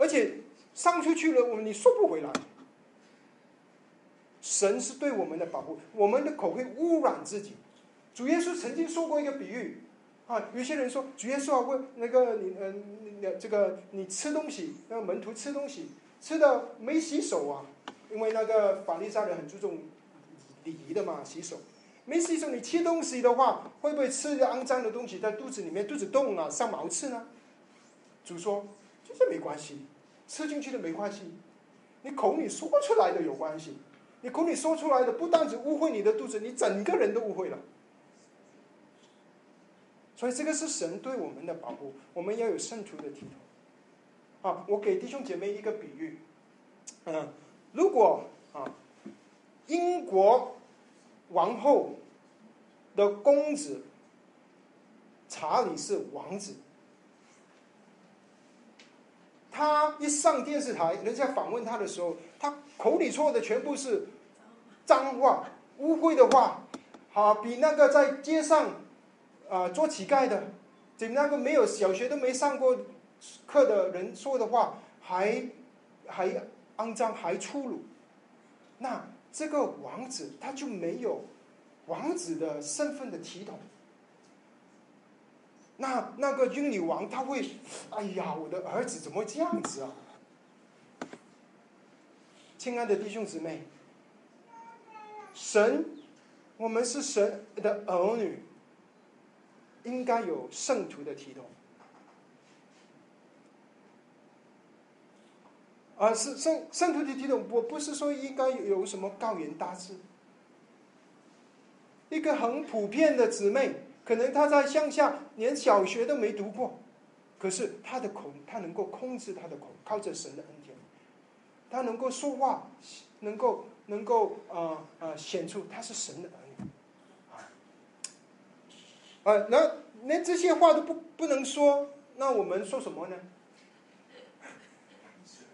而且上出去了，我们你收不回来。神是对我们的保护，我们的口会污染自己。主耶稣曾经说过一个比喻啊，有些人说主耶稣啊问那个你嗯，这个你吃东西，那个门徒吃东西吃的没洗手啊，因为那个法利赛人很注重礼仪的嘛，洗手没洗手，你吃东西的话，会不会吃肮脏的东西在肚子里面肚子动啊，上毛刺呢？主说。这没关系，吃进去的没关系，你口里说出来的有关系。你口里说出来的不单只误会你的肚子，你整个人都误会了。所以这个是神对我们的保护，我们要有圣徒的体统。啊，我给弟兄姐妹一个比喻，嗯，如果啊，英国王后的公子查理是王子。他一上电视台，人家访问他的时候，他口里说的全部是脏话、污秽的话，好比那个在街上啊做乞丐的，比那个没有小学都没上过课的人说的话还还肮脏、还粗鲁。那这个王子他就没有王子的身份的体统。那那个英女王，她会，哎呀，我的儿子怎么这样子啊？亲爱的弟兄姊妹，神，我们是神的儿女，应该有圣徒的体统，啊，是圣圣徒的体统，我不是说应该有什么高言大志，一个很普遍的姊妹。可能他在乡下连小学都没读过，可是他的口，他能够控制他的口，靠着神的恩典，他能够说话，能够能够啊啊显出他是神的儿女，啊，啊，那连这些话都不不能说，那我们说什么呢？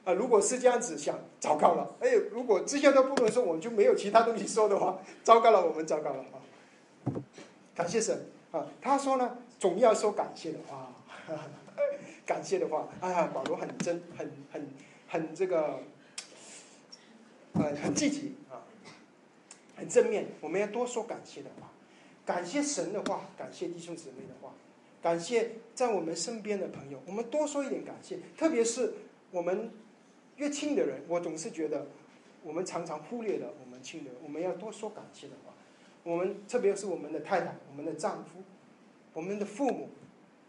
啊，如果是这样子想，糟糕了！哎，如果这些都不能说，我们就没有其他东西说的话，糟糕了，我们糟糕了啊！感谢神啊！他说呢，总要说感谢的话，感谢的话。哎呀，保罗很真，很很很这个，呃，很积极啊，很正面。我们要多说感谢的话，感谢神的话，感谢弟兄姊妹的话，感谢在我们身边的朋友。我们多说一点感谢，特别是我们。越亲的人，我总是觉得，我们常常忽略了我们亲人。我们要多说感谢的话。我们特别是我们的太太、我们的丈夫、我们的父母，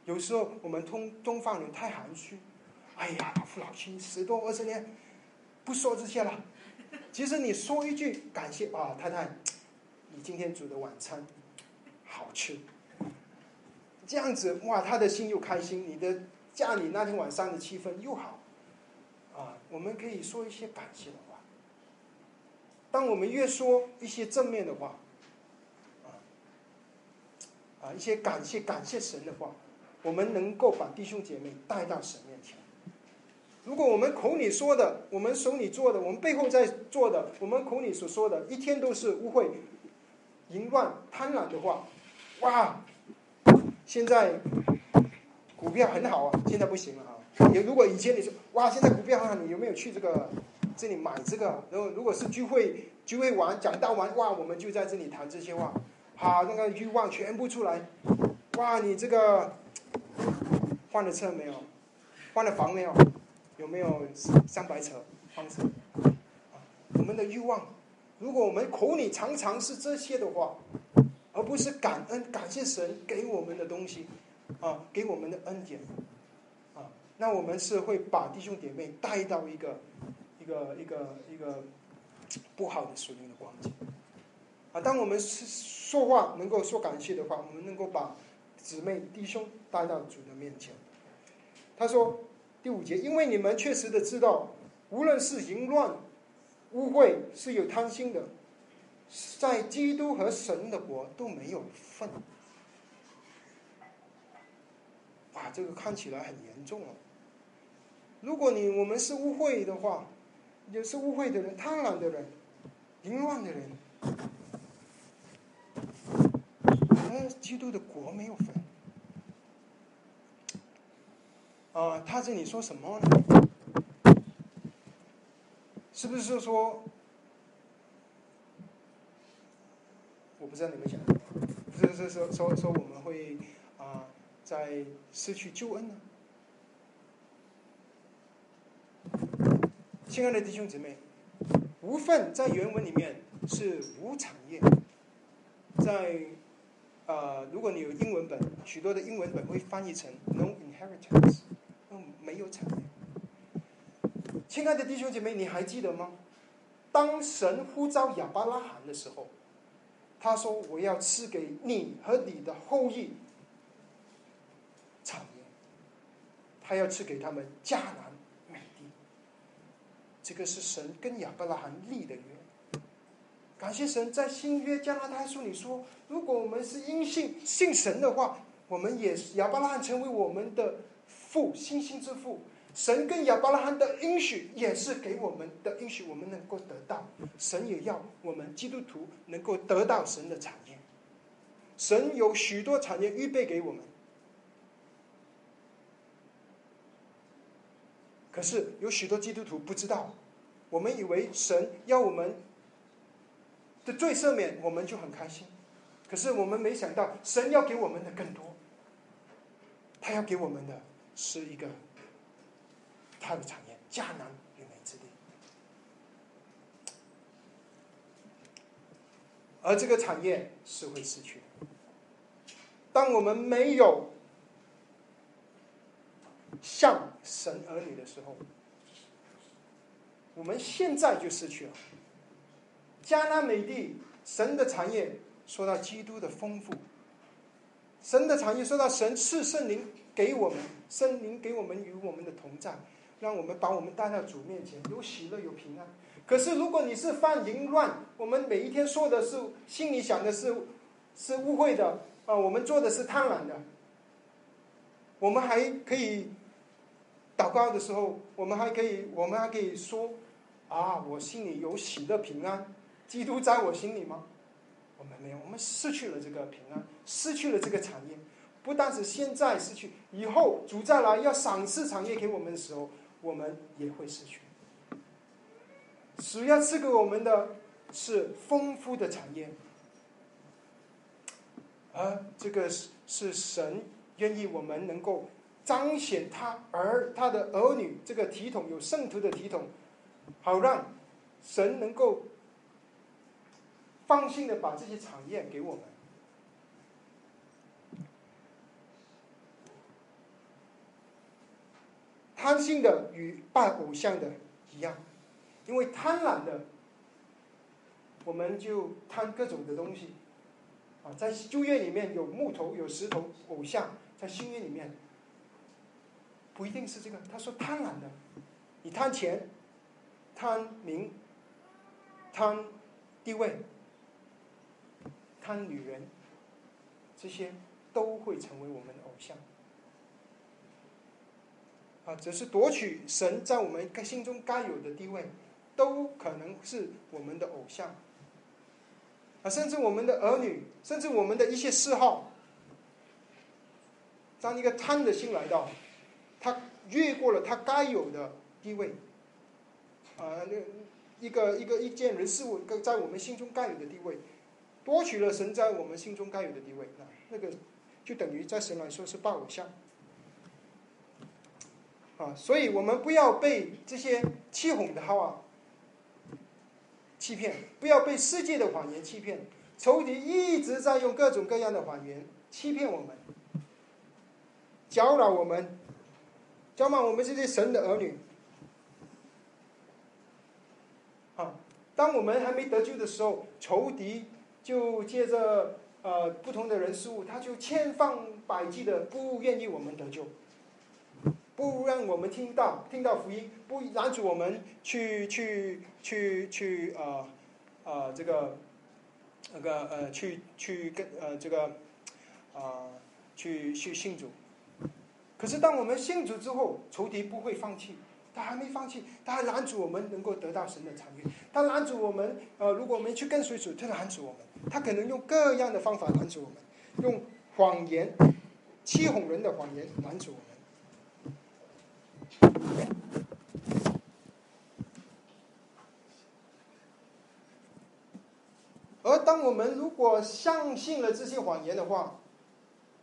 有时候我们东东方人太含蓄。哎呀，老夫老妻十多二十年，不说这些了。其实你说一句感谢啊，太太，你今天煮的晚餐好吃。这样子哇，他的心又开心，你的家里那天晚上的气氛又好。啊，我们可以说一些感谢的话。当我们越说一些正面的话，一些感谢感谢神的话，我们能够把弟兄姐妹带到神面前。如果我们口里说的，我们手里做的，我们背后在做的，我们口里所说的，一天都是污秽、淫乱、贪婪的话，哇！现在股票很好啊，现在不行了啊。有，如果以前你说哇，现在股票很好，你有没有去这个这里买这个？然后如果是聚会聚会完讲到完哇，我们就在这里谈这些话，好，那个欲望全部出来。哇，你这个换了车没有？换了房没有？有没有上白车？换车？我们的欲望，如果我们口里常常是这些的话，而不是感恩感谢神给我们的东西啊，给我们的恩典。啊那我们是会把弟兄姐妹带到一个一个一个一个不好的属灵的光景啊！当我们是说话能够说感谢的话，我们能够把姊妹弟兄带到主的面前。他说第五节，因为你们确实的知道，无论是淫乱、污秽，是有贪心的，在基督和神的国都没有份。哇，这个看起来很严重哦。如果你我们是污秽的话，也是污秽的人、贪婪的人、淫乱的人，那基督的国没有分。啊，他这里说什么呢？是不是说？我不知道你们想，是是说说说我们会啊，在失去救恩呢？亲爱的弟兄姊妹，无份在原文里面是无产业，在呃，如果你有英文本，许多的英文本会翻译成 no inheritance，嗯，没有产业。亲爱的弟兄姐妹，你还记得吗？当神呼召亚伯拉罕的时候，他说：“我要赐给你和你的后裔产业，他要赐给他们迦南美地。”这个是神跟亚伯拉罕立的约，感谢神在新约加拉太书里说，如果我们是因信信神的话，我们也亚伯拉罕成为我们的父，星星之父。神跟亚伯拉罕的应许也是给我们的应许，我们能够得到。神也要我们基督徒能够得到神的产业。神有许多产业预备给我们，可是有许多基督徒不知道。我们以为神要我们的罪赦免，我们就很开心。可是我们没想到，神要给我们的更多。他要给我们的是一个他的产业——迦南与美之地。而这个产业是会失去的。当我们没有像神儿女的时候。我们现在就失去了迦南美地，神的产业说到基督的丰富，神的产业说到神赐圣灵给我们，圣灵给我们与我们的同在，让我们把我们带到主面前，有喜乐有平安。可是如果你是犯淫乱，我们每一天说的是心里想的是是误会的啊，我们做的是贪婪的，我们还可以祷告的时候，我们还可以，我们还可以说啊，我心里有喜乐平安，基督在我心里吗？我们没有，我们失去了这个平安，失去了这个产业。不但是现在失去，以后主再来要赏赐产业给我们的时候，我们也会失去。主要赐给我们的是丰富的产业，而这个是是神愿意我们能够彰显他儿他的儿女这个体统有圣徒的体统，好让神能够放心的把这些产业给我们。贪心的与拜偶像的一样。因为贪婪的，我们就贪各种的东西，啊，在旧约里面有木头、有石头、偶像，在新约里面不一定是这个。他说贪婪的，你贪钱、贪名、贪地位、贪女人，这些都会成为我们的偶像。啊，只是夺取神在我们心中该有的地位。都可能是我们的偶像啊，甚至我们的儿女，甚至我们的一些嗜好。当一个贪的心来到，他越过了他该有的地位，啊，那一个一个一件人事物在我们心中该有的地位，夺取了神在我们心中该有的地位，那那个就等于在神来说是拜偶像。啊，所以我们不要被这些欺哄的号啊。欺骗，不要被世界的谎言欺骗。仇敌一直在用各种各样的谎言欺骗我们，搅扰我们，搅扰我们这些神的儿女。啊，当我们还没得救的时候，仇敌就借着呃不同的人事物，他就千方百计的不愿意我们得救。不让我们听到听到福音，不拦阻我们去去去去呃呃这个那个呃去去跟呃这个啊去去信主。可是当我们信主之后，仇敌不会放弃，他还没放弃，他还拦阻我们能够得到神的产业。他拦阻我们呃，如果我们去跟随主，他拦阻我们，他可能用各样的方法拦阻我们，用谎言欺哄人的谎言拦阻我们。而当我们如果相信了这些谎言的话，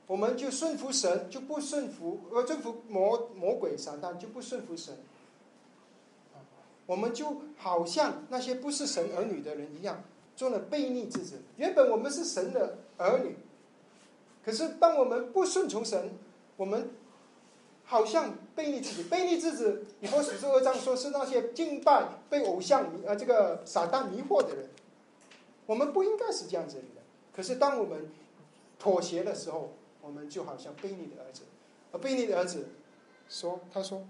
我们就顺服神，就不顺服；而顺服魔魔鬼撒旦，就不顺服神。我们就好像那些不是神儿女的人一样，做了悖逆之子。原本我们是神的儿女，可是当我们不顺从神，我们。好像悖逆自己，悖逆之子，以后史书二章说是那些敬拜被偶像迷呃这个撒旦迷惑的人，我们不应该是这样子的。可是当我们妥协的时候，我们就好像悖逆的儿子，而悖逆的儿子说：“他说，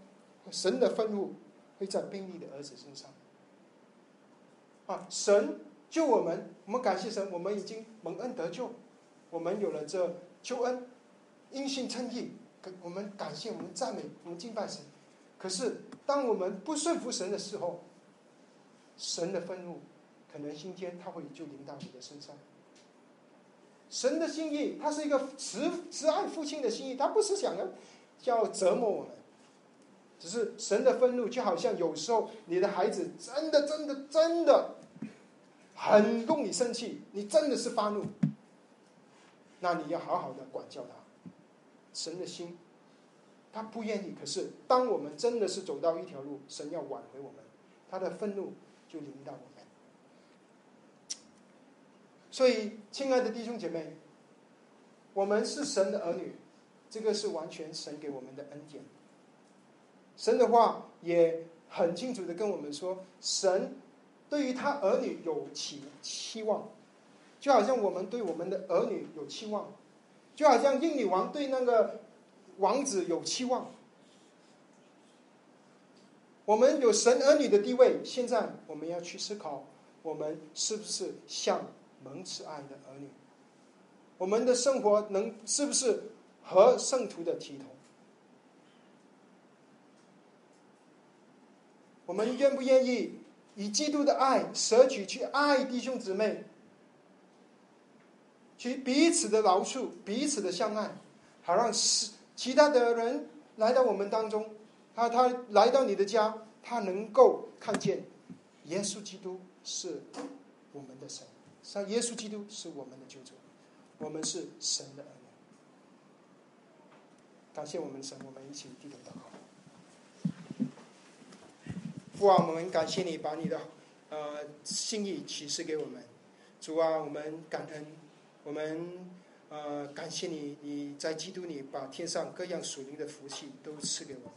神的愤怒在悖逆的儿子身上。”啊，神救我们，我们感谢神，我们已经蒙恩得救，我们有了这救恩，因信称义。我们感谢，我们赞美，我们敬拜神。可是，当我们不顺服神的时候，神的愤怒可能今天他会就临到你的身上。神的心意，他是一个慈慈爱父亲的心意，他不是想要要折磨我们，只是神的愤怒就好像有时候你的孩子真的真的真的很弄你生气，你真的是发怒，那你要好好的管教他。神的心，他不愿意。可是，当我们真的是走到一条路，神要挽回我们，他的愤怒就临到我们。所以，亲爱的弟兄姐妹，我们是神的儿女，这个是完全神给我们的恩典。神的话也很清楚的跟我们说，神对于他儿女有期期望，就好像我们对我们的儿女有期望。就好像英女王对那个王子有期望，我们有神儿女的地位，现在我们要去思考，我们是不是像蒙慈爱的儿女？我们的生活能是不是和圣徒的体统？我们愿不愿意以基督的爱舍取去爱弟兄姊妹，去彼此的饶恕，彼此的相爱，好让是其他的人来到我们当中，他他来到你的家，他能够看见耶稣基督是我们的神，像耶稣基督是我们的救主，我们是神的儿女。感谢我们的神，我们一起低头祷告。父啊，我们感谢你把你的呃心意启示给我们。主啊，我们感恩，我们呃感谢你，你在基督里把天上各样属灵的福气都赐给我们。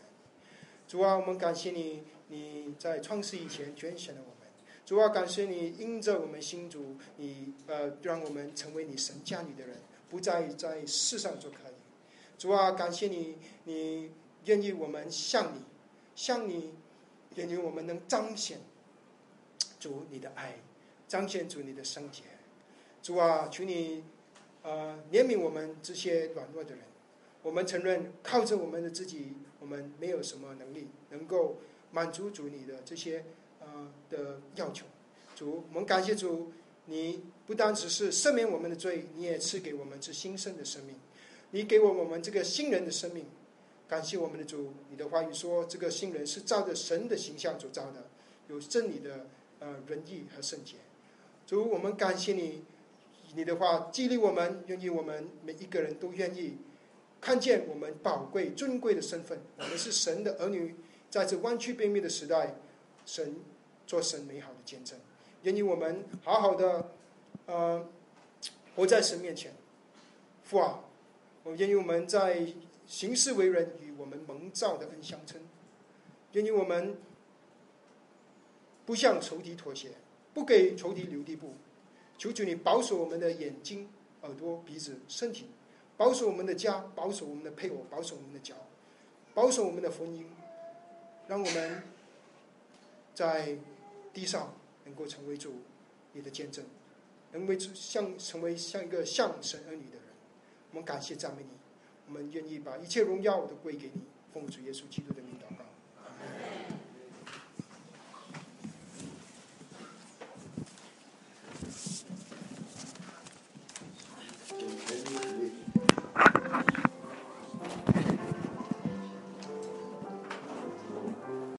主啊，我们感谢你，你在创世以前捐献了我们。主啊，感谢你因着我们新主，你呃让我们成为你神家里的人，不再在世上做客旅。主啊，感谢你，你愿意我们向你，向你。愿意我们能彰显主你的爱，彰显主你的圣洁。主啊，求你呃怜悯我们这些软弱的人。我们承认靠着我们的自己，我们没有什么能力能够满足主你的这些呃的要求。主，我们感谢主，你不单只是赦免我们的罪，你也赐给我们这新生的生命。你给我我们这个新人的生命。感谢我们的主，你的话语说，这个新人是照着神的形象所造的，有真理的呃仁义和圣洁。主，我们感谢你，你的话激励我们，愿意我们每一个人都愿意看见我们宝贵尊贵的身份，我们是神的儿女，在这弯曲背面的时代，神做神美好的见证。愿意我们好好的呃活在神面前。父啊，我愿意我们在。行事为人与我们蒙召的恩相称，愿意我们不向仇敌妥协，不给仇敌留地步。求求你保守我们的眼睛、耳朵、鼻子、身体，保守我们的家，保守我们的配偶，保守我们的脚，保守我们的婚姻，让我们在地上能够成为主你的见证，能为像成为像一个像神儿女的人。我们感谢赞美你。我们愿意把一切荣耀都归给你，奉主耶稣基督的名。